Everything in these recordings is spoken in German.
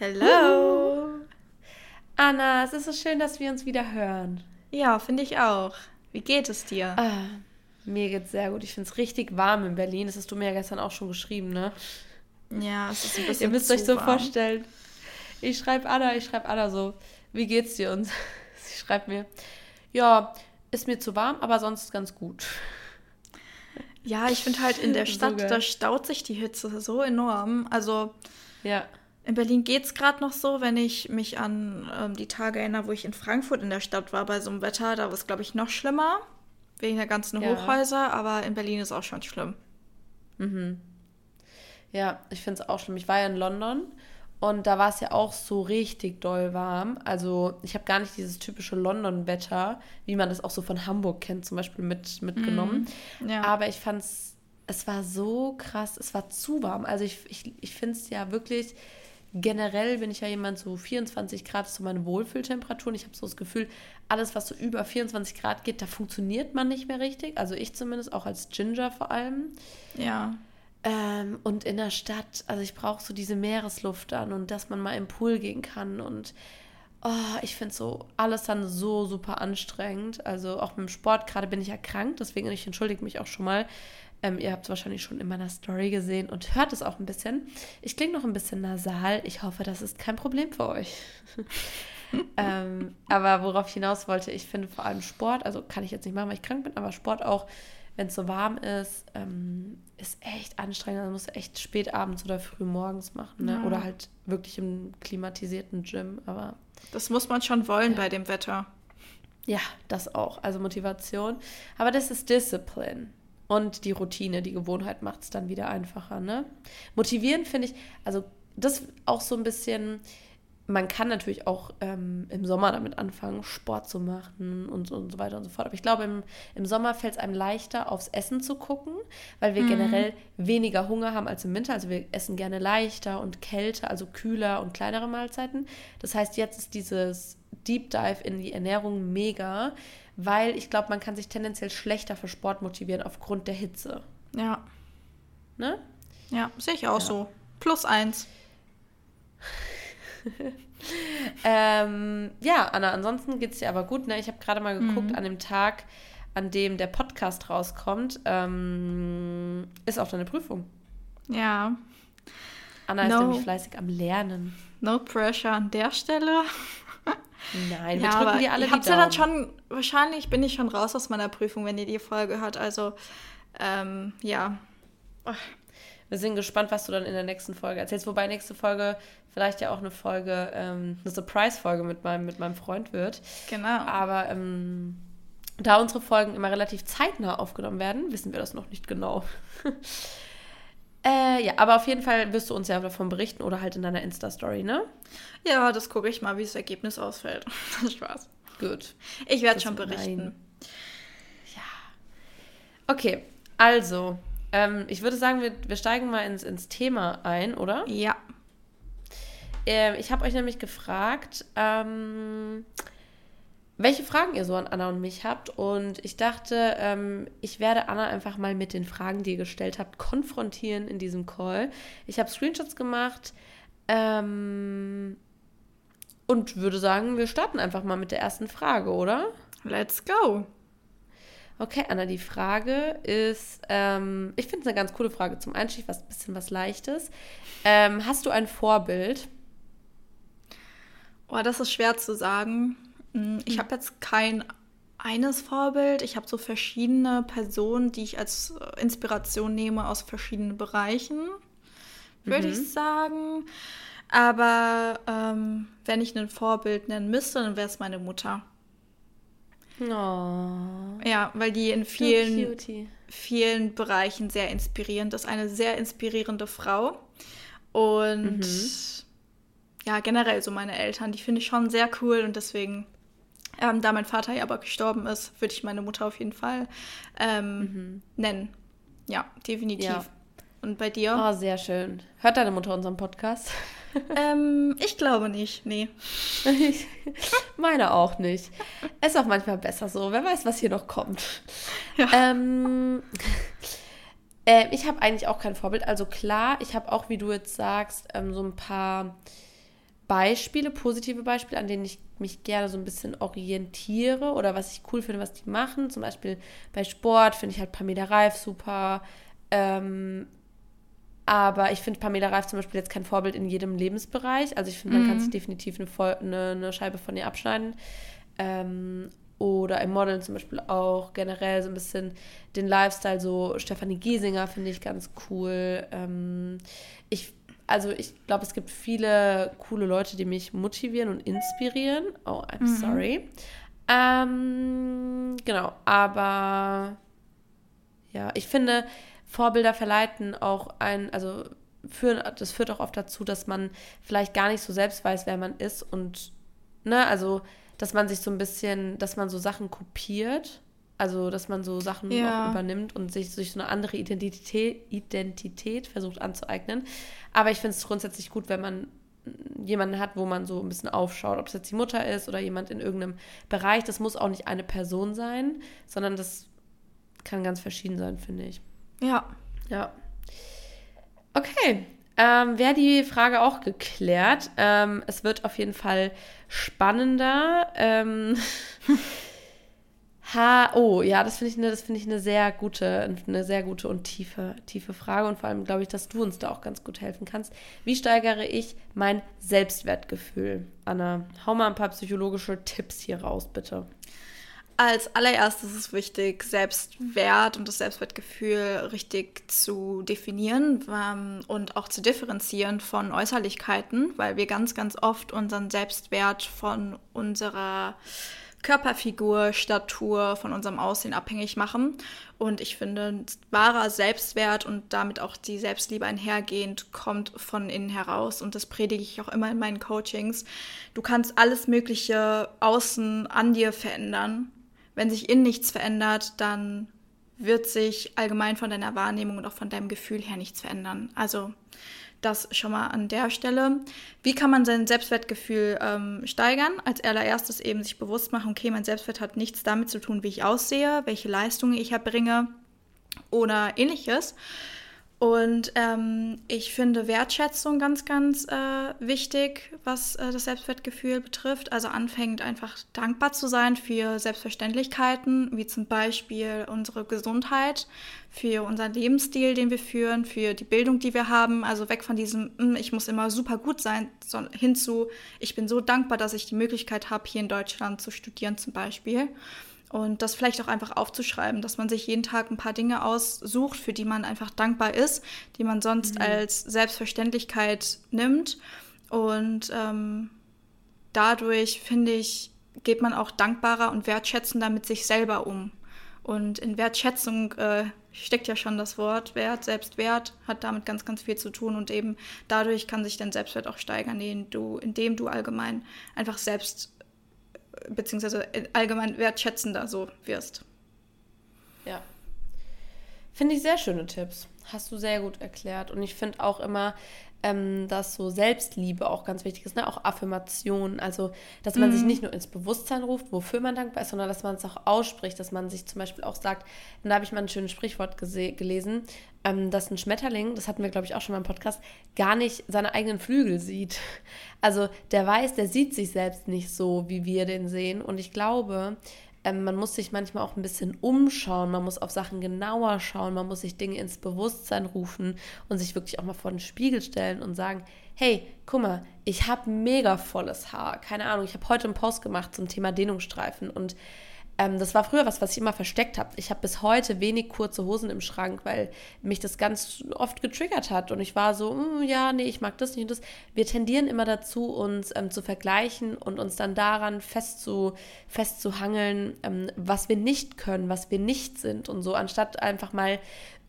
Hello. Anna, es ist so schön, dass wir uns wieder hören. Ja, finde ich auch. Wie geht es dir? Ah, mir geht's sehr gut. Ich finde es richtig warm in Berlin. Das hast du mir ja gestern auch schon geschrieben, ne? Ja, es ist ein bisschen Ihr müsst euch so warm. vorstellen. Ich schreibe Anna, ich schreibe Anna so, wie geht's dir? Und sie schreibt mir, ja, ist mir zu warm, aber sonst ganz gut. Ja, ich finde halt in der Stadt, so da staut sich die Hitze so enorm. Also ja. In Berlin geht es gerade noch so, wenn ich mich an ähm, die Tage erinnere, wo ich in Frankfurt in der Stadt war bei so einem Wetter, da war es, glaube ich, noch schlimmer. Wegen der ganzen ja. Hochhäuser, aber in Berlin ist auch schon schlimm. Mhm. Ja, ich finde es auch schlimm. Ich war ja in London und da war es ja auch so richtig doll warm. Also ich habe gar nicht dieses typische London-Wetter, wie man das auch so von Hamburg kennt, zum Beispiel mit, mitgenommen. Mhm. Ja. Aber ich fand es, es war so krass, es war zu warm. Also ich, ich, ich finde es ja wirklich, generell bin ich ja jemand, so 24 Grad ist so meine Wohlfühltemperatur. Und ich habe so das Gefühl, alles, was so über 24 Grad geht, da funktioniert man nicht mehr richtig. Also ich zumindest, auch als Ginger vor allem. Ja. Ähm, und in der Stadt, also ich brauche so diese Meeresluft dann und dass man mal im Pool gehen kann und oh, ich finde so alles dann so super anstrengend. Also auch mit dem Sport, gerade bin ich ja krank, deswegen ich entschuldige mich auch schon mal. Ähm, ihr habt es wahrscheinlich schon in meiner Story gesehen und hört es auch ein bisschen. Ich klinge noch ein bisschen nasal. Ich hoffe, das ist kein Problem für euch. ähm, aber worauf ich hinaus wollte, ich finde vor allem Sport, also kann ich jetzt nicht machen, weil ich krank bin, aber Sport auch wenn es so warm ist, ähm, ist echt anstrengend. Also musst du echt spät abends oder früh morgens machen. Ne? Ja. Oder halt wirklich im klimatisierten Gym. Aber das muss man schon wollen ja. bei dem Wetter. Ja, das auch. Also Motivation. Aber das ist Discipline. Und die Routine, die Gewohnheit macht es dann wieder einfacher. Ne? Motivieren finde ich, also das auch so ein bisschen man kann natürlich auch ähm, im Sommer damit anfangen, Sport zu machen und, und so weiter und so fort. Aber ich glaube, im, im Sommer fällt es einem leichter, aufs Essen zu gucken, weil wir mhm. generell weniger Hunger haben als im Winter. Also wir essen gerne leichter und kälter, also kühler und kleinere Mahlzeiten. Das heißt, jetzt ist dieses Deep Dive in die Ernährung mega, weil ich glaube, man kann sich tendenziell schlechter für Sport motivieren aufgrund der Hitze. Ja. Ne? Ja, sehe ich auch ja. so. Plus eins. ähm, ja, Anna, ansonsten geht es dir aber gut. Ne? Ich habe gerade mal geguckt, mhm. an dem Tag, an dem der Podcast rauskommt, ähm, ist auch deine Prüfung. Ja. Anna no. ist nämlich fleißig am Lernen. No pressure an der Stelle. Nein, wir ja, drücken dir alle die Habt ja dann schon, wahrscheinlich bin ich schon raus aus meiner Prüfung, wenn ihr die Folge hört. Also, ähm, ja. Wir sind gespannt, was du dann in der nächsten Folge erzählst. Wobei nächste Folge vielleicht ja auch eine Folge, ähm, eine Surprise-Folge mit meinem, mit meinem Freund wird. Genau. Aber ähm, da unsere Folgen immer relativ zeitnah aufgenommen werden, wissen wir das noch nicht genau. äh, ja, aber auf jeden Fall wirst du uns ja davon berichten oder halt in deiner Insta-Story, ne? Ja, das gucke ich mal, wie das Ergebnis ausfällt. Spaß. Gut. Ich werde schon berichten. Nein. Ja. Okay, also, ähm, ich würde sagen, wir, wir steigen mal ins, ins Thema ein, oder? Ja. Ähm, ich habe euch nämlich gefragt, ähm, welche Fragen ihr so an Anna und mich habt. Und ich dachte, ähm, ich werde Anna einfach mal mit den Fragen, die ihr gestellt habt, konfrontieren in diesem Call. Ich habe Screenshots gemacht ähm, und würde sagen, wir starten einfach mal mit der ersten Frage, oder? Let's go. Okay, Anna, die Frage ist, ähm, ich finde es eine ganz coole Frage zum Einstieg, was bisschen was Leichtes. Ähm, hast du ein Vorbild? Oh, das ist schwer zu sagen. Hm, ich hm. habe jetzt kein eines Vorbild. Ich habe so verschiedene Personen, die ich als äh, Inspiration nehme aus verschiedenen Bereichen, würde mhm. ich sagen. Aber ähm, wenn ich ein Vorbild nennen müsste, dann wäre es meine Mutter. Oh. Ja, weil die in vielen, vielen Bereichen sehr inspirierend ist. Eine sehr inspirierende Frau. Und mhm. ja, generell so meine Eltern, die finde ich schon sehr cool und deswegen, ähm, da mein Vater ja aber gestorben ist, würde ich meine Mutter auf jeden Fall ähm, mhm. nennen. Ja, definitiv. Ja. Und bei dir? Oh, sehr schön. Hört deine Mutter unseren Podcast? ähm, ich glaube nicht, nee. Meine auch nicht. Ist auch manchmal besser so. Wer weiß, was hier noch kommt. Ja. Ähm, äh, ich habe eigentlich auch kein Vorbild. Also klar, ich habe auch, wie du jetzt sagst, ähm, so ein paar Beispiele, positive Beispiele, an denen ich mich gerne so ein bisschen orientiere oder was ich cool finde, was die machen. Zum Beispiel bei Sport finde ich halt Pamela Reif super. Ähm, aber ich finde Pamela Reif zum Beispiel jetzt kein Vorbild in jedem Lebensbereich. Also ich finde, man mhm. kann sich definitiv eine, eine, eine, Scheibe von ihr abschneiden. Ähm, oder im Modeln zum Beispiel auch generell so ein bisschen den Lifestyle, so Stefanie Giesinger finde ich ganz cool. Ähm, ich also ich glaube, es gibt viele coole Leute, die mich motivieren und inspirieren. Oh, I'm mhm. sorry. Ähm, genau, aber ja, ich finde, Vorbilder verleiten auch ein, also führen, das führt auch oft dazu, dass man vielleicht gar nicht so selbst weiß, wer man ist und, ne, also, dass man sich so ein bisschen, dass man so Sachen kopiert also, dass man so Sachen ja. auch übernimmt und sich durch so eine andere Identität, Identität versucht anzueignen. Aber ich finde es grundsätzlich gut, wenn man jemanden hat, wo man so ein bisschen aufschaut, ob es jetzt die Mutter ist oder jemand in irgendeinem Bereich. Das muss auch nicht eine Person sein, sondern das kann ganz verschieden sein, finde ich. Ja. Ja. Okay. Ähm, Wäre die Frage auch geklärt. Ähm, es wird auf jeden Fall spannender. Ähm, Ha, oh, ja, das finde ich eine, das finde ich eine sehr gute, eine sehr gute und tiefe, tiefe Frage und vor allem glaube ich, dass du uns da auch ganz gut helfen kannst. Wie steigere ich mein Selbstwertgefühl? Anna, hau mal ein paar psychologische Tipps hier raus, bitte. Als allererstes ist es wichtig, Selbstwert und das Selbstwertgefühl richtig zu definieren ähm, und auch zu differenzieren von Äußerlichkeiten, weil wir ganz, ganz oft unseren Selbstwert von unserer Körperfigur, Statur, von unserem Aussehen abhängig machen. Und ich finde, wahrer Selbstwert und damit auch die Selbstliebe einhergehend kommt von innen heraus. Und das predige ich auch immer in meinen Coachings. Du kannst alles Mögliche außen an dir verändern. Wenn sich innen nichts verändert, dann wird sich allgemein von deiner Wahrnehmung und auch von deinem Gefühl her nichts verändern. Also das schon mal an der Stelle. Wie kann man sein Selbstwertgefühl ähm, steigern? Als allererstes eben sich bewusst machen, okay, mein Selbstwert hat nichts damit zu tun, wie ich aussehe, welche Leistungen ich erbringe oder ähnliches. Und ähm, ich finde Wertschätzung ganz, ganz äh, wichtig, was äh, das Selbstwertgefühl betrifft. Also anfängend einfach dankbar zu sein für Selbstverständlichkeiten, wie zum Beispiel unsere Gesundheit, für unseren Lebensstil, den wir führen, für die Bildung, die wir haben. Also weg von diesem, hm, ich muss immer super gut sein, hin zu, ich bin so dankbar, dass ich die Möglichkeit habe, hier in Deutschland zu studieren zum Beispiel. Und das vielleicht auch einfach aufzuschreiben, dass man sich jeden Tag ein paar Dinge aussucht, für die man einfach dankbar ist, die man sonst mhm. als Selbstverständlichkeit nimmt. Und ähm, dadurch, finde ich, geht man auch dankbarer und wertschätzender mit sich selber um. Und in Wertschätzung äh, steckt ja schon das Wort Wert, Selbstwert, hat damit ganz, ganz viel zu tun. Und eben dadurch kann sich dein Selbstwert auch steigern, indem du, indem du allgemein einfach selbst beziehungsweise allgemein wertschätzender so wirst. Ja. Finde ich sehr schöne Tipps. Hast du sehr gut erklärt. Und ich finde auch immer, ähm, dass so Selbstliebe auch ganz wichtig ist, ne? auch Affirmationen. Also, dass man mhm. sich nicht nur ins Bewusstsein ruft, wofür man dankbar ist, sondern dass man es auch ausspricht, dass man sich zum Beispiel auch sagt, da habe ich mal ein schönes Sprichwort gelesen, ähm, dass ein Schmetterling, das hatten wir glaube ich auch schon mal im Podcast, gar nicht seine eigenen Flügel sieht. Also der weiß, der sieht sich selbst nicht so, wie wir den sehen. Und ich glaube, ähm, man muss sich manchmal auch ein bisschen umschauen, man muss auf Sachen genauer schauen, man muss sich Dinge ins Bewusstsein rufen und sich wirklich auch mal vor den Spiegel stellen und sagen, hey, guck mal, ich habe mega volles Haar. Keine Ahnung, ich habe heute einen Post gemacht zum Thema Dehnungsstreifen und ähm, das war früher was, was ich immer versteckt habe. Ich habe bis heute wenig kurze Hosen im Schrank, weil mich das ganz oft getriggert hat. Und ich war so, mm, ja, nee, ich mag das nicht und das. Wir tendieren immer dazu, uns ähm, zu vergleichen und uns dann daran festzu, festzuhangeln, ähm, was wir nicht können, was wir nicht sind und so, anstatt einfach mal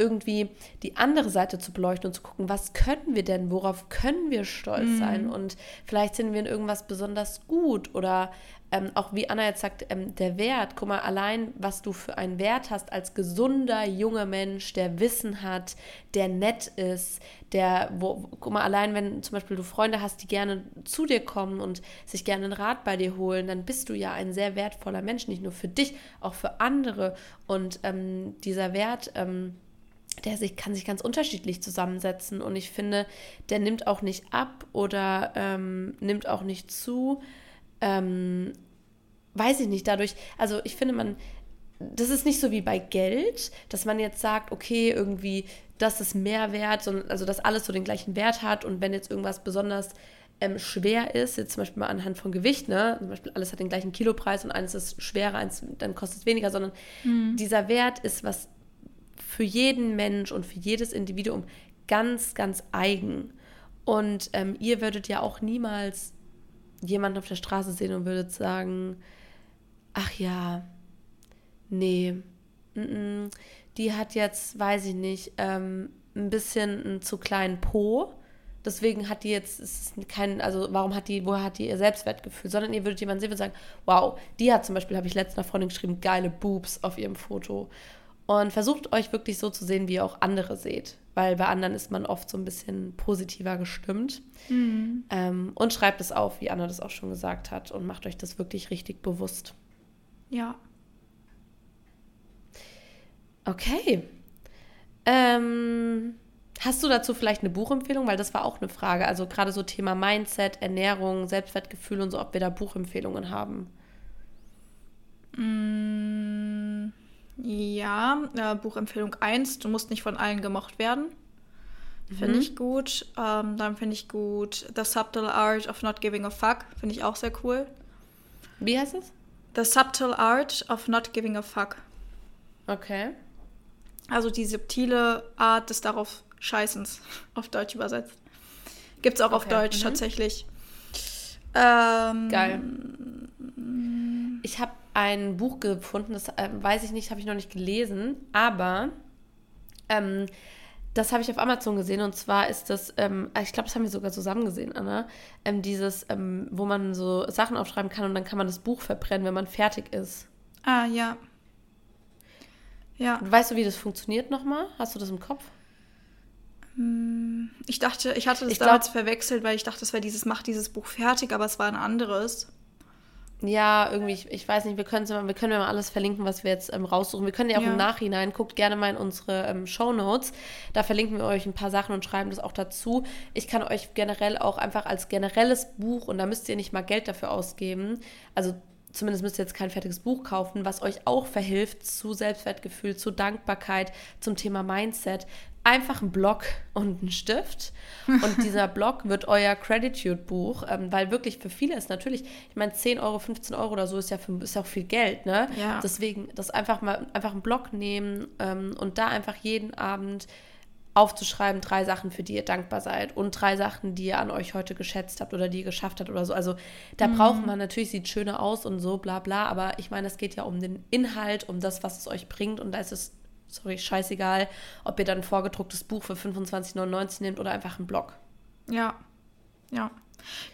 irgendwie die andere Seite zu beleuchten und zu gucken, was können wir denn, worauf können wir stolz mhm. sein und vielleicht sind wir in irgendwas besonders gut oder ähm, auch wie Anna jetzt sagt, ähm, der Wert, guck mal, allein was du für einen Wert hast als gesunder junger Mensch, der Wissen hat, der nett ist, der, wo, guck mal, allein wenn zum Beispiel du Freunde hast, die gerne zu dir kommen und sich gerne einen Rat bei dir holen, dann bist du ja ein sehr wertvoller Mensch, nicht nur für dich, auch für andere. Und ähm, dieser Wert, ähm, der sich, kann sich ganz unterschiedlich zusammensetzen. Und ich finde, der nimmt auch nicht ab oder ähm, nimmt auch nicht zu. Ähm, weiß ich nicht, dadurch, also ich finde, man, das ist nicht so wie bei Geld, dass man jetzt sagt, okay, irgendwie, das ist mehr wert, also dass alles so den gleichen Wert hat und wenn jetzt irgendwas besonders ähm, schwer ist, jetzt zum Beispiel mal anhand von Gewicht, ne, zum Beispiel alles hat den gleichen Kilopreis und eines ist schwerer, eins dann kostet es weniger, sondern mhm. dieser Wert ist was für jeden Mensch und für jedes Individuum ganz, ganz eigen. Und ähm, ihr würdet ja auch niemals jemanden auf der Straße sehen und würdet sagen, ach ja, nee, n -n, die hat jetzt, weiß ich nicht, ähm, ein bisschen einen zu kleinen Po. Deswegen hat die jetzt ist kein, also warum hat die, woher hat die ihr Selbstwertgefühl? Sondern ihr würdet jemanden sehen und sagen, wow, die hat zum Beispiel, habe ich letztens einer Freundin geschrieben, geile Boobs auf ihrem Foto. Und versucht euch wirklich so zu sehen, wie ihr auch andere seht. Weil bei anderen ist man oft so ein bisschen positiver gestimmt. Mhm. Ähm, und schreibt es auf, wie Anna das auch schon gesagt hat. Und macht euch das wirklich richtig bewusst. Ja. Okay. Ähm, hast du dazu vielleicht eine Buchempfehlung? Weil das war auch eine Frage. Also gerade so Thema Mindset, Ernährung, Selbstwertgefühl und so, ob wir da Buchempfehlungen haben. Mm, ja, äh, Buchempfehlung 1, du musst nicht von allen gemocht werden. Finde mhm. ich gut. Ähm, dann finde ich gut The Subtle Art of Not Giving a Fuck. Finde ich auch sehr cool. Wie heißt es? The Subtle Art of Not Giving a Fuck. Okay. Also die subtile Art des darauf Scheißens, auf Deutsch übersetzt. Gibt es auch okay. auf Deutsch mhm. tatsächlich. Ähm, Geil. Ich habe ein Buch gefunden, das äh, weiß ich nicht, habe ich noch nicht gelesen, aber ähm, das habe ich auf Amazon gesehen und zwar ist das, ähm, ich glaube, das haben wir sogar zusammen gesehen, Anna, ähm, dieses, ähm, wo man so Sachen aufschreiben kann und dann kann man das Buch verbrennen, wenn man fertig ist. Ah, ja. Ja. Weißt du, wie das funktioniert nochmal? Hast du das im Kopf? Hm, ich dachte, ich hatte das ich damals glaub, verwechselt, weil ich dachte, das wäre dieses, mach dieses Buch fertig, aber es war ein anderes. Ja, irgendwie, ich, ich weiß nicht, wir können wir können ja mal alles verlinken, was wir jetzt ähm, raussuchen. Wir können ja auch ja. im Nachhinein, guckt gerne mal in unsere ähm, Show Notes. Da verlinken wir euch ein paar Sachen und schreiben das auch dazu. Ich kann euch generell auch einfach als generelles Buch, und da müsst ihr nicht mal Geld dafür ausgeben, also zumindest müsst ihr jetzt kein fertiges Buch kaufen, was euch auch verhilft zu Selbstwertgefühl, zu Dankbarkeit, zum Thema Mindset. Einfach ein Block und ein Stift. Und dieser Block wird euer Gratitude-Buch, ähm, weil wirklich für viele ist natürlich, ich meine, 10 Euro, 15 Euro oder so ist ja, für, ist ja auch viel Geld, ne? Ja. Deswegen das einfach mal einfach einen Block nehmen ähm, und da einfach jeden Abend aufzuschreiben, drei Sachen, für die ihr dankbar seid und drei Sachen, die ihr an euch heute geschätzt habt oder die ihr geschafft habt oder so. Also da mhm. braucht man natürlich, sieht schöner aus und so, bla bla, aber ich meine, es geht ja um den Inhalt, um das, was es euch bringt und da ist es, sorry, scheißegal, ob ihr dann ein vorgedrucktes Buch für 25,99 nehmt oder einfach einen Blog. Ja, ja.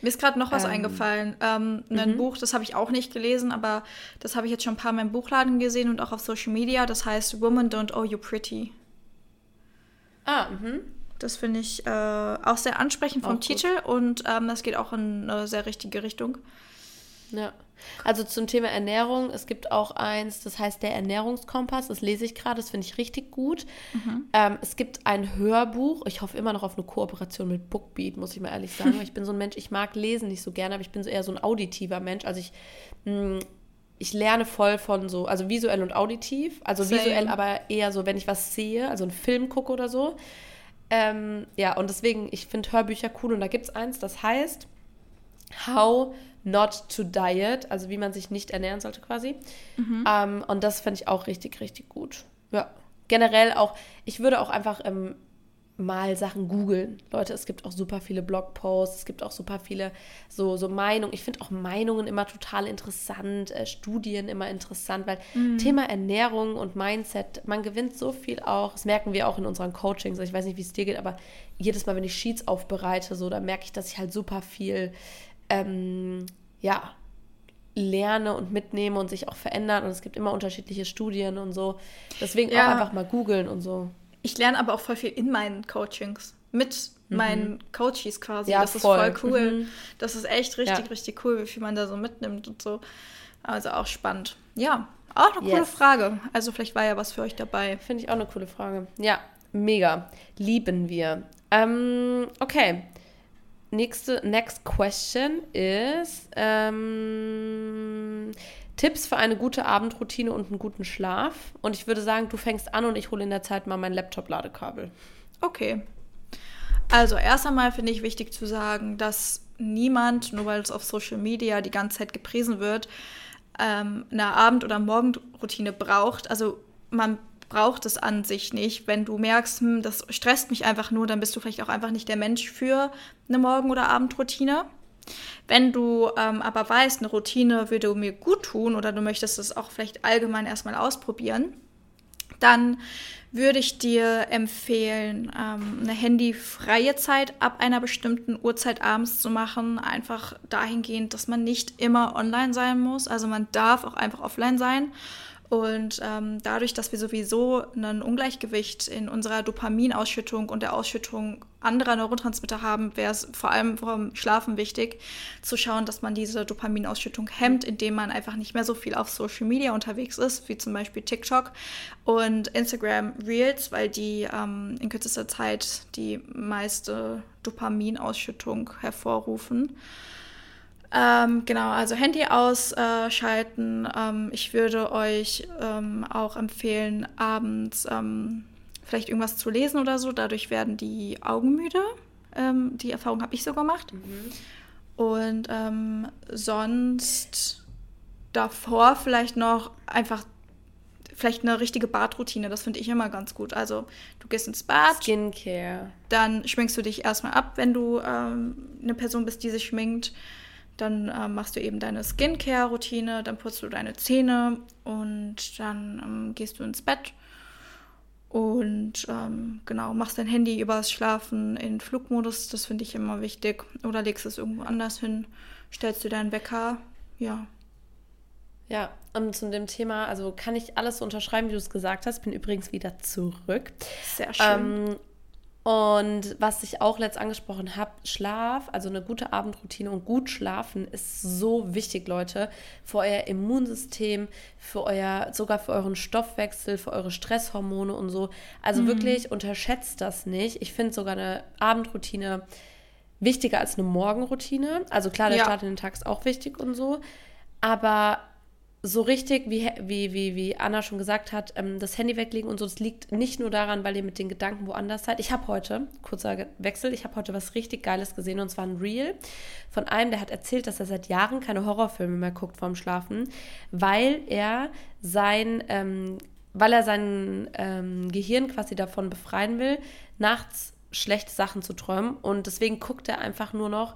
Mir ist gerade noch was ähm, eingefallen. Ähm, ein mhm. Buch, das habe ich auch nicht gelesen, aber das habe ich jetzt schon ein paar Mal im Buchladen gesehen und auch auf Social Media. Das heißt Woman Don't Owe You Pretty. Ah, mhm. Das finde ich äh, auch sehr ansprechend vom Titel und ähm, das geht auch in eine sehr richtige Richtung. Ja. Also zum Thema Ernährung, es gibt auch eins, das heißt der Ernährungskompass, das lese ich gerade, das finde ich richtig gut. Mhm. Ähm, es gibt ein Hörbuch, ich hoffe immer noch auf eine Kooperation mit Bookbeat, muss ich mal ehrlich sagen. ich bin so ein Mensch, ich mag lesen nicht so gerne, aber ich bin so eher so ein auditiver Mensch. Also ich mh, mm, ich lerne voll von so, also visuell und auditiv. Also Same. visuell aber eher so, wenn ich was sehe, also einen Film gucke oder so. Ähm, ja, und deswegen, ich finde Hörbücher cool und da gibt es eins, das heißt How Not to Diet, also wie man sich nicht ernähren sollte quasi. Mhm. Ähm, und das finde ich auch richtig, richtig gut. Ja. Generell auch, ich würde auch einfach ähm, mal Sachen googeln. Leute, es gibt auch super viele Blogposts, es gibt auch super viele so, so Meinungen. Ich finde auch Meinungen immer total interessant, äh, Studien immer interessant, weil mhm. Thema Ernährung und Mindset, man gewinnt so viel auch. Das merken wir auch in unseren Coachings. Ich weiß nicht, wie es dir geht, aber jedes Mal, wenn ich Sheets aufbereite, so, da merke ich, dass ich halt super viel, ähm, ja, lerne und mitnehme und sich auch verändert. Und es gibt immer unterschiedliche Studien und so. Deswegen ja. auch einfach mal googeln und so. Ich lerne aber auch voll viel in meinen Coachings. Mit mhm. meinen Coaches quasi. Ja, das voll. ist voll cool. Mhm. Das ist echt richtig, ja. richtig cool, wie viel man da so mitnimmt und so. Also auch spannend. Ja, auch eine yes. coole Frage. Also vielleicht war ja was für euch dabei. Finde ich auch eine coole Frage. Ja, Mega. Lieben wir. Ähm, okay. Nächste, next question ist ähm, Tipps für eine gute Abendroutine und einen guten Schlaf. Und ich würde sagen, du fängst an und ich hole in der Zeit mal mein Laptop-Ladekabel. Okay. Also erst einmal finde ich wichtig zu sagen, dass niemand, nur weil es auf Social Media die ganze Zeit gepriesen wird, ähm, eine Abend- oder Morgenroutine braucht. Also man braucht es an sich nicht. Wenn du merkst, hm, das stresst mich einfach nur, dann bist du vielleicht auch einfach nicht der Mensch für eine Morgen- oder Abendroutine. Wenn du ähm, aber weißt, eine Routine würde mir gut tun oder du möchtest es auch vielleicht allgemein erstmal ausprobieren, dann würde ich dir empfehlen, ähm, eine handyfreie Zeit ab einer bestimmten Uhrzeit abends zu machen. Einfach dahingehend, dass man nicht immer online sein muss. Also man darf auch einfach offline sein. Und ähm, dadurch, dass wir sowieso ein Ungleichgewicht in unserer Dopaminausschüttung und der Ausschüttung anderer Neurotransmitter haben, wäre es vor allem vom Schlafen wichtig, zu schauen, dass man diese Dopaminausschüttung hemmt, indem man einfach nicht mehr so viel auf Social Media unterwegs ist, wie zum Beispiel TikTok und Instagram Reels, weil die ähm, in kürzester Zeit die meiste Dopaminausschüttung hervorrufen. Ähm, genau, also Handy ausschalten. Ähm, ich würde euch ähm, auch empfehlen, abends ähm, vielleicht irgendwas zu lesen oder so. Dadurch werden die Augen müde. Ähm, die Erfahrung habe ich so gemacht. Mhm. Und ähm, sonst davor vielleicht noch einfach vielleicht eine richtige Badroutine. Das finde ich immer ganz gut. Also du gehst ins Bad. Skincare. Dann schminkst du dich erstmal ab, wenn du eine Person bist, die sich schminkt. Dann äh, machst du eben deine Skincare-Routine, dann putzt du deine Zähne und dann ähm, gehst du ins Bett und ähm, genau, machst dein Handy übers Schlafen in Flugmodus, das finde ich immer wichtig. Oder legst es irgendwo anders hin, stellst du deinen Wecker, ja. Ja, und zu dem Thema, also kann ich alles unterschreiben, wie du es gesagt hast. Bin übrigens wieder zurück. Sehr schön. Ähm, und was ich auch letzt angesprochen habe, Schlaf, also eine gute Abendroutine und gut schlafen ist so wichtig, Leute, für euer Immunsystem, für euer, sogar für euren Stoffwechsel, für eure Stresshormone und so. Also mhm. wirklich unterschätzt das nicht. Ich finde sogar eine Abendroutine wichtiger als eine Morgenroutine. Also klar, der ja. Start in den Tag ist auch wichtig und so. Aber so richtig, wie, wie, wie, wie Anna schon gesagt hat, ähm, das Handy weglegen und so, das liegt nicht nur daran, weil ihr mit den Gedanken woanders seid. Ich habe heute, kurzer Wechsel, ich habe heute was richtig Geiles gesehen und zwar ein Reel von einem, der hat erzählt, dass er seit Jahren keine Horrorfilme mehr guckt vorm Schlafen, weil er sein, ähm, weil er sein ähm, Gehirn quasi davon befreien will, nachts schlechte Sachen zu träumen und deswegen guckt er einfach nur noch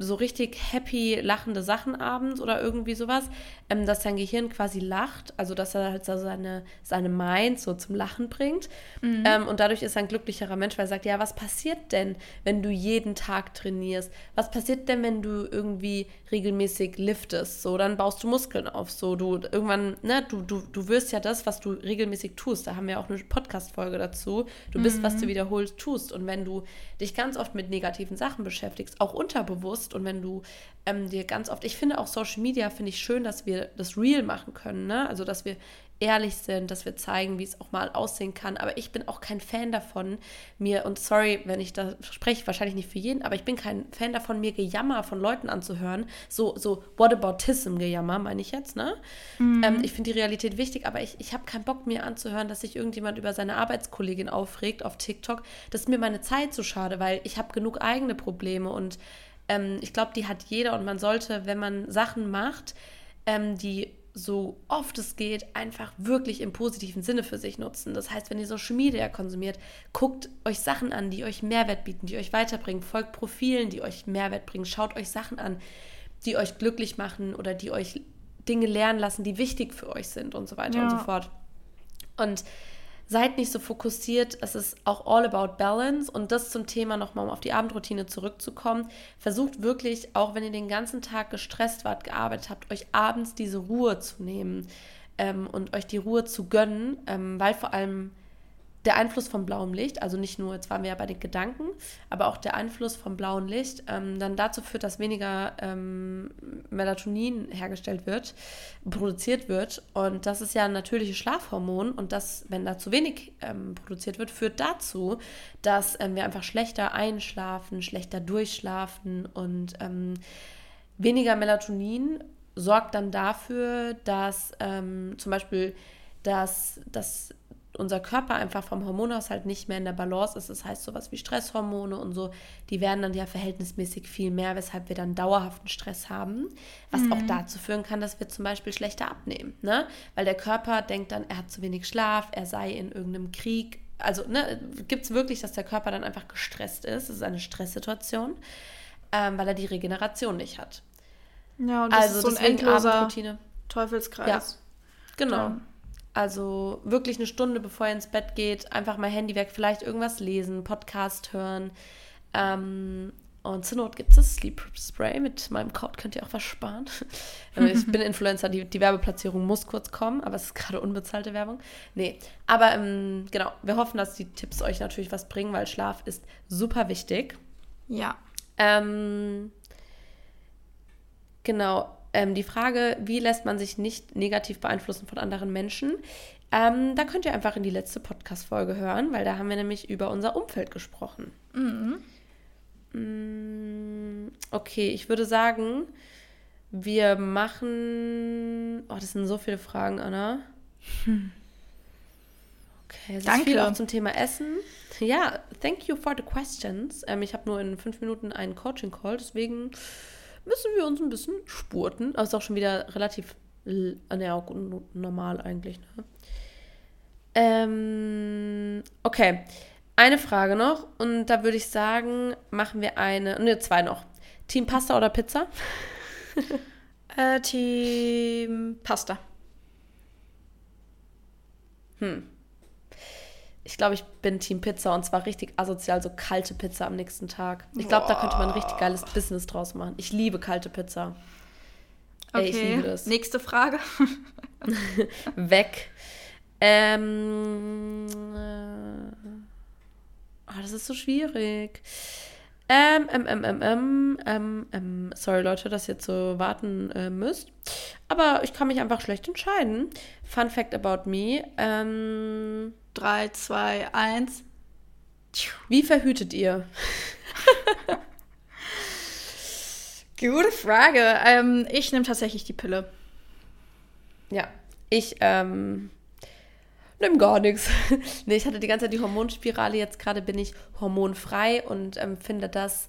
so richtig happy lachende Sachen abends oder irgendwie sowas, ähm, dass sein Gehirn quasi lacht, also dass er halt so seine, seine Mind so zum Lachen bringt. Mhm. Ähm, und dadurch ist er ein glücklicherer Mensch, weil er sagt, ja, was passiert denn, wenn du jeden Tag trainierst? Was passiert denn, wenn du irgendwie regelmäßig liftest? So, dann baust du Muskeln auf. So, du irgendwann, ne, du, du, du wirst ja das, was du regelmäßig tust. Da haben wir auch eine Podcast-Folge dazu. Du bist, mhm. was du wiederholst, tust. Und wenn du dich ganz oft mit negativen Sachen beschäftigst, auch unterbewusst, und wenn du ähm, dir ganz oft, ich finde auch Social Media, finde ich schön, dass wir das real machen können, ne? Also, dass wir ehrlich sind, dass wir zeigen, wie es auch mal aussehen kann. Aber ich bin auch kein Fan davon, mir, und sorry, wenn ich da spreche, wahrscheinlich nicht für jeden, aber ich bin kein Fan davon, mir Gejammer von Leuten anzuhören. So, so Whataboutism-Gejammer, meine ich jetzt, ne? Mhm. Ähm, ich finde die Realität wichtig, aber ich, ich habe keinen Bock, mir anzuhören, dass sich irgendjemand über seine Arbeitskollegin aufregt auf TikTok. Das ist mir meine Zeit zu schade, weil ich habe genug eigene Probleme und ähm, ich glaube, die hat jeder und man sollte, wenn man Sachen macht, ähm, die so oft es geht, einfach wirklich im positiven Sinne für sich nutzen. Das heißt, wenn ihr Social Media konsumiert, guckt euch Sachen an, die euch Mehrwert bieten, die euch weiterbringen, folgt Profilen, die euch Mehrwert bringen, schaut euch Sachen an, die euch glücklich machen oder die euch Dinge lernen lassen, die wichtig für euch sind und so weiter ja. und so fort. Und seid nicht so fokussiert. Es ist auch all about balance. Und das zum Thema nochmal, um auf die Abendroutine zurückzukommen. Versucht wirklich, auch wenn ihr den ganzen Tag gestresst wart, gearbeitet habt, euch abends diese Ruhe zu nehmen ähm, und euch die Ruhe zu gönnen, ähm, weil vor allem der Einfluss vom blauem Licht, also nicht nur, jetzt waren wir ja bei den Gedanken, aber auch der Einfluss vom blauen Licht ähm, dann dazu führt, dass weniger ähm, Melatonin hergestellt wird, produziert wird. Und das ist ja ein natürliches Schlafhormon. Und das, wenn da zu wenig ähm, produziert wird, führt dazu, dass ähm, wir einfach schlechter einschlafen, schlechter durchschlafen und ähm, weniger Melatonin sorgt dann dafür, dass ähm, zum Beispiel dass, dass unser Körper einfach vom Hormonhaushalt nicht mehr in der Balance ist. Das heißt, sowas wie Stresshormone und so, die werden dann ja verhältnismäßig viel mehr, weshalb wir dann dauerhaften Stress haben. Was mhm. auch dazu führen kann, dass wir zum Beispiel schlechter abnehmen. Ne? Weil der Körper denkt dann, er hat zu wenig Schlaf, er sei in irgendeinem Krieg. Also ne, gibt es wirklich, dass der Körper dann einfach gestresst ist. Das ist eine Stresssituation, ähm, weil er die Regeneration nicht hat. Ja, und das also ist so ein endloser Teufelskreis. Ja, genau. Ja. Also wirklich eine Stunde, bevor ihr ins Bett geht, einfach mal Handy weg, vielleicht irgendwas lesen, Podcast hören. Ähm, und zur Not gibt es das Sleep Spray. Mit meinem Code könnt ihr auch was sparen. Also ich bin Influencer, die, die Werbeplatzierung muss kurz kommen, aber es ist gerade unbezahlte Werbung. Nee, aber ähm, genau, wir hoffen, dass die Tipps euch natürlich was bringen, weil Schlaf ist super wichtig. Ja. Ähm, genau, ähm, die Frage, wie lässt man sich nicht negativ beeinflussen von anderen Menschen? Ähm, da könnt ihr einfach in die letzte Podcast-Folge hören, weil da haben wir nämlich über unser Umfeld gesprochen. Mhm. Mm, okay, ich würde sagen, wir machen. Oh, das sind so viele Fragen, Anna. Hm. Okay, es Danke. ist viel auch zum Thema Essen. Ja, thank you for the questions. Ähm, ich habe nur in fünf Minuten einen Coaching-Call, deswegen müssen wir uns ein bisschen spurten. Aber ist auch schon wieder relativ ja, auch normal eigentlich. Ne? Ähm, okay. Eine Frage noch und da würde ich sagen, machen wir eine, ne, zwei noch. Team Pasta oder Pizza? äh, Team Pasta. Hm. Ich glaube, ich bin Team Pizza und zwar richtig asozial, so kalte Pizza am nächsten Tag. Ich glaube, da könnte man ein richtig geiles Business draus machen. Ich liebe kalte Pizza. Okay. Ey, ich liebe das. Nächste Frage. Weg. Ähm, äh, oh, das ist so schwierig. Ähm, ähm, ähm, ähm, ähm, ähm, ähm, sorry Leute, dass ihr jetzt so warten äh, müsst. Aber ich kann mich einfach schlecht entscheiden. Fun Fact about me. Ähm, 3, 2, 1. Wie verhütet ihr? Gute Frage. Ähm, ich nehme tatsächlich die Pille. Ja, ich ähm, nehme gar nichts. nee, ich hatte die ganze Zeit die Hormonspirale. Jetzt gerade bin ich hormonfrei und ähm, finde das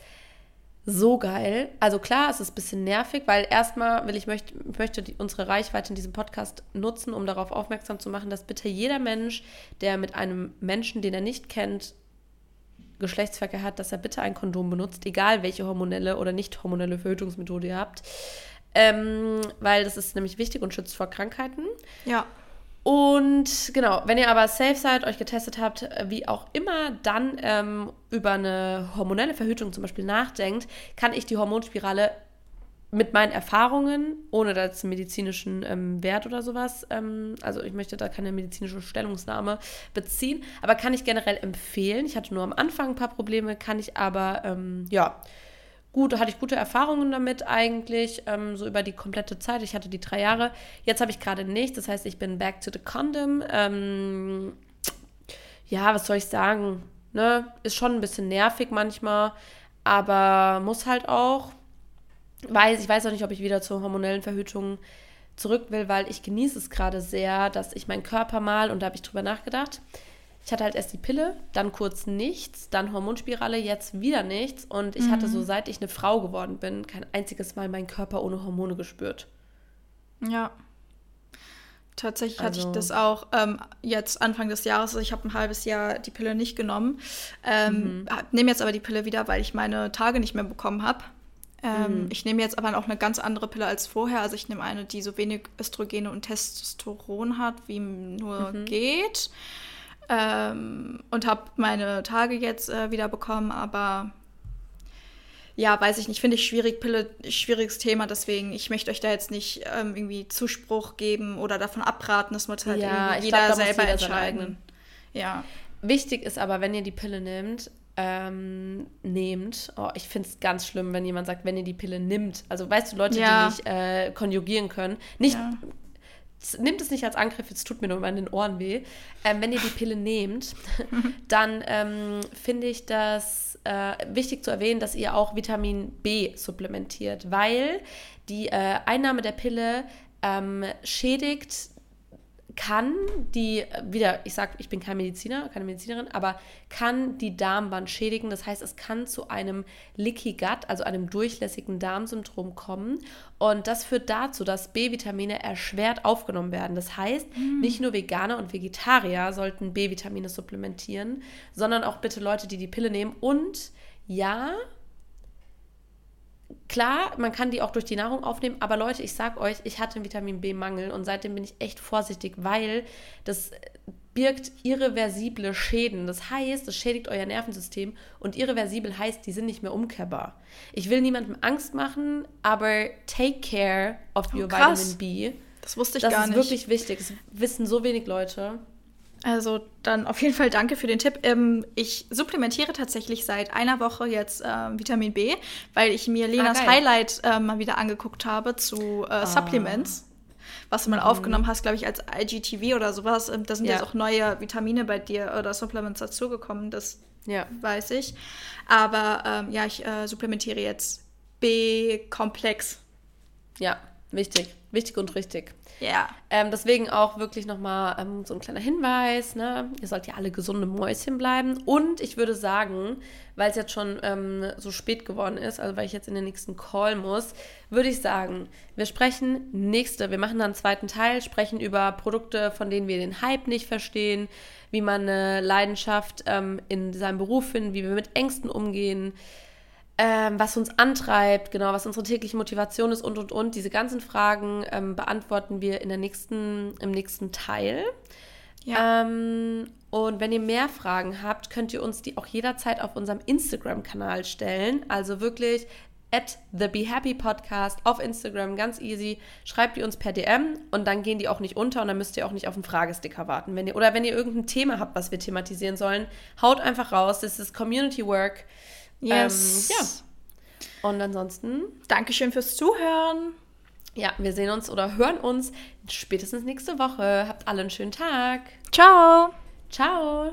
so geil. Also klar, es ist ein bisschen nervig, weil erstmal will ich möchte, möchte die, unsere Reichweite in diesem Podcast nutzen, um darauf aufmerksam zu machen, dass bitte jeder Mensch, der mit einem Menschen, den er nicht kennt, Geschlechtsverkehr hat, dass er bitte ein Kondom benutzt, egal welche hormonelle oder nicht hormonelle Verhütungsmethode ihr habt. Ähm, weil das ist nämlich wichtig und schützt vor Krankheiten. Ja. Und genau, wenn ihr aber safe seid, euch getestet habt, wie auch immer, dann ähm, über eine hormonelle Verhütung zum Beispiel nachdenkt, kann ich die Hormonspirale mit meinen Erfahrungen, ohne da medizinischen ähm, Wert oder sowas, ähm, also ich möchte da keine medizinische Stellungnahme beziehen, aber kann ich generell empfehlen. Ich hatte nur am Anfang ein paar Probleme, kann ich aber, ähm, ja, gut, hatte ich gute Erfahrungen damit eigentlich, ähm, so über die komplette Zeit. Ich hatte die drei Jahre. Jetzt habe ich gerade nichts, das heißt, ich bin back to the condom. Ähm, ja, was soll ich sagen? Ne? Ist schon ein bisschen nervig manchmal, aber muss halt auch. Weiß, ich weiß auch nicht, ob ich wieder zur hormonellen Verhütung zurück will, weil ich genieße es gerade sehr, dass ich meinen Körper mal, und da habe ich drüber nachgedacht, ich hatte halt erst die Pille, dann kurz nichts, dann Hormonspirale, jetzt wieder nichts. Und ich mhm. hatte so, mhm. seit ich eine Frau geworden bin, kein einziges Mal meinen Körper ohne Hormone gespürt. Ja. Tatsächlich also, hatte ich also das auch ähm, jetzt Anfang des Jahres. Also ich habe ein halbes Jahr die Pille nicht genommen. Ähm, mhm. Nehme jetzt aber die Pille wieder, weil ich meine Tage nicht mehr bekommen habe. Ähm, mhm. Ich nehme jetzt aber auch eine ganz andere Pille als vorher. Also ich nehme eine, die so wenig Östrogene und Testosteron hat, wie nur mhm. geht. Ähm, und habe meine Tage jetzt äh, wieder bekommen, aber ja, weiß ich nicht, finde ich schwierig, Pille, schwieriges Thema, deswegen, ich möchte euch da jetzt nicht ähm, irgendwie Zuspruch geben oder davon abraten, das muss halt ja, jeder glaub, selber jeder entscheiden. Ja. Wichtig ist aber, wenn ihr die Pille nehmt, ähm, nehmt, oh, ich finde es ganz schlimm, wenn jemand sagt, wenn ihr die Pille nimmt. Also weißt du, Leute, ja. die nicht äh, konjugieren können, nicht, ja. Nimmt es nicht als Angriff, jetzt tut mir nur mal in den Ohren weh. Ähm, wenn ihr die Pille nehmt, dann ähm, finde ich das äh, wichtig zu erwähnen, dass ihr auch Vitamin B supplementiert, weil die äh, Einnahme der Pille ähm, schädigt kann die, wieder, ich sage, ich bin kein Mediziner, keine Medizinerin, aber kann die Darmwand schädigen. Das heißt, es kann zu einem Leaky Gut, also einem durchlässigen Darmsyndrom kommen. Und das führt dazu, dass B-Vitamine erschwert aufgenommen werden. Das heißt, mm. nicht nur Veganer und Vegetarier sollten B-Vitamine supplementieren, sondern auch bitte Leute, die die Pille nehmen. Und ja, klar, man kann die auch durch die Nahrung aufnehmen, aber Leute, ich sag euch, ich hatte einen Vitamin B-Mangel und seitdem bin ich echt vorsichtig, weil das birgt irreversible Schäden. Das heißt, es schädigt euer Nervensystem und irreversibel heißt, die sind nicht mehr umkehrbar. Ich will niemandem Angst machen, aber take care of oh, your krass. Vitamin B. Das wusste ich das gar nicht. Das ist wirklich wichtig. Das wissen so wenig Leute. Also dann auf jeden Fall danke für den Tipp. Ähm, ich supplementiere tatsächlich seit einer Woche jetzt äh, Vitamin B, weil ich mir Lenas ah, Highlight äh, mal wieder angeguckt habe zu äh, ah. Supplements. Was du mal mhm. aufgenommen hast, glaube ich, als IGTV oder sowas. Ähm, da sind ja. jetzt auch neue Vitamine bei dir oder Supplements dazugekommen, das ja. weiß ich. Aber ähm, ja, ich äh, supplementiere jetzt B-Komplex. Ja, wichtig. Wichtig und richtig. Ja. Ähm, deswegen auch wirklich nochmal ähm, so ein kleiner Hinweis. Ne? Ihr sollt ja alle gesunde Mäuschen bleiben. Und ich würde sagen, weil es jetzt schon ähm, so spät geworden ist, also weil ich jetzt in den nächsten Call muss, würde ich sagen, wir sprechen nächste, wir machen dann einen zweiten Teil, sprechen über Produkte, von denen wir den Hype nicht verstehen, wie man eine Leidenschaft ähm, in seinem Beruf findet, wie wir mit Ängsten umgehen ähm, was uns antreibt, genau, was unsere tägliche Motivation ist und und und. Diese ganzen Fragen ähm, beantworten wir in der nächsten, im nächsten Teil. Ja. Ähm, und wenn ihr mehr Fragen habt, könnt ihr uns die auch jederzeit auf unserem Instagram-Kanal stellen. Also wirklich at the Be Happy Podcast auf Instagram, ganz easy. Schreibt die uns per DM und dann gehen die auch nicht unter und dann müsst ihr auch nicht auf einen Fragesticker warten. Wenn ihr, oder wenn ihr irgendein Thema habt, was wir thematisieren sollen, haut einfach raus. Das ist Community Work. Yes. Ähm, ja. Und ansonsten. Dankeschön fürs Zuhören. Ja, wir sehen uns oder hören uns spätestens nächste Woche. Habt alle einen schönen Tag. Ciao. Ciao.